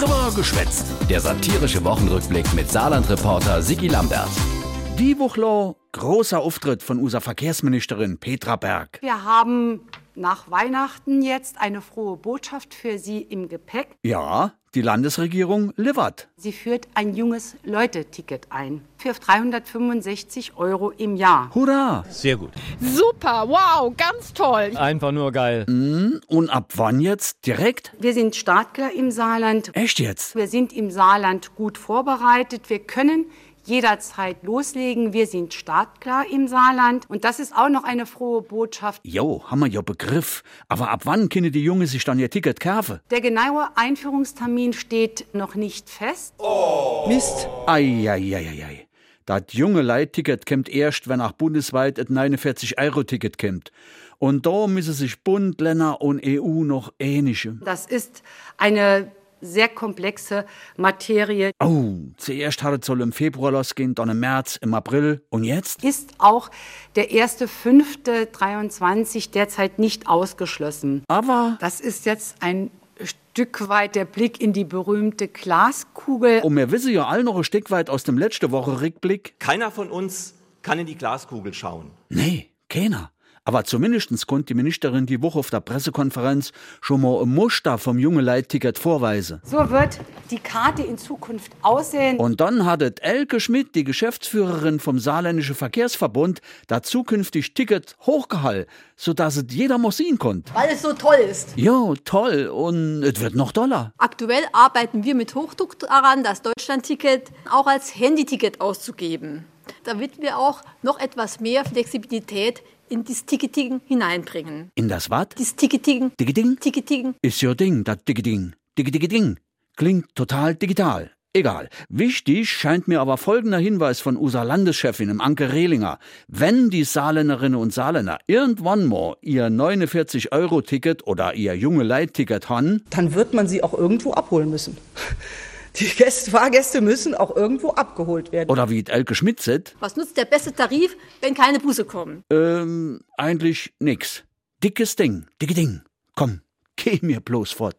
Drüber geschwätzt. Der satirische Wochenrückblick mit Saarland-Reporter Sigi Lambert. Die Woche großer Auftritt von unserer Verkehrsministerin Petra Berg. Wir haben nach Weihnachten jetzt eine frohe Botschaft für Sie im Gepäck. Ja, die Landesregierung liefert. Sie führt ein junges Leute-Ticket ein für 365 Euro im Jahr. Hurra! Sehr gut. Super, wow, ganz toll. Einfach nur geil. Und ab wann jetzt? Direkt? Wir sind Startklar im Saarland. Echt jetzt? Wir sind im Saarland gut vorbereitet. Wir können jederzeit loslegen. Wir sind startklar im Saarland. Und das ist auch noch eine frohe Botschaft. Jo, haben wir ja Begriff. Aber ab wann können die Junge sich dann ihr Ticket kaufen? Der genaue Einführungstermin steht noch nicht fest. Mist. Eieieiei. Das junge Leitticket kommt erst, wenn auch bundesweit ein 49-Euro-Ticket kommt. Und da müssen sich Bund, Länder und EU noch ähnliche. Das ist eine sehr komplexe Materie. Oh, zuerst hat es soll im Februar losgehen, dann im März, im April. Und jetzt? Ist auch der 1.5.23 derzeit nicht ausgeschlossen. Aber, Das ist jetzt ein Stück weit der Blick in die berühmte Glaskugel. und wir wissen ja all noch ein Stück weit aus dem letzte Woche Rückblick. Keiner von uns kann in die Glaskugel schauen. Nee, keiner. Aber zumindest konnte die Ministerin die Woche auf der Pressekonferenz schon mal ein Muster vom junge Leitticket vorweisen. So wird die Karte in Zukunft aussehen. Und dann hat Elke Schmidt, die Geschäftsführerin vom Saarländischen Verkehrsverbund, da zukünftig Ticket hochgehalten, sodass es jeder muss sehen konnte. weil es so toll ist. Jo, toll. Und es wird noch doller. Aktuell arbeiten wir mit Hochdruck daran, das Deutschlandticket auch als Handyticket auszugeben, damit wir auch noch etwas mehr Flexibilität in das Ticketing hineinbringen. In das Wat? Das Ticketing, Digiding? Ticketing, Ist ja Ding, das Digiding. Digiding. Klingt total digital. Egal. Wichtig scheint mir aber folgender Hinweis von unserer Landeschefin im Anke Rehlinger. Wenn die Saarländerinnen und Saarländer irgendwann mal ihr 49-Euro-Ticket oder ihr junge Leitticket haben, dann wird man sie auch irgendwo abholen müssen. Die Gäste, Fahrgäste müssen auch irgendwo abgeholt werden. oder wie Elke Schmidt sagt, was nutzt der beste Tarif, wenn keine Busse kommen? ähm, eigentlich nix. Dickes Ding, dicke Ding. Komm, geh mir bloß fort.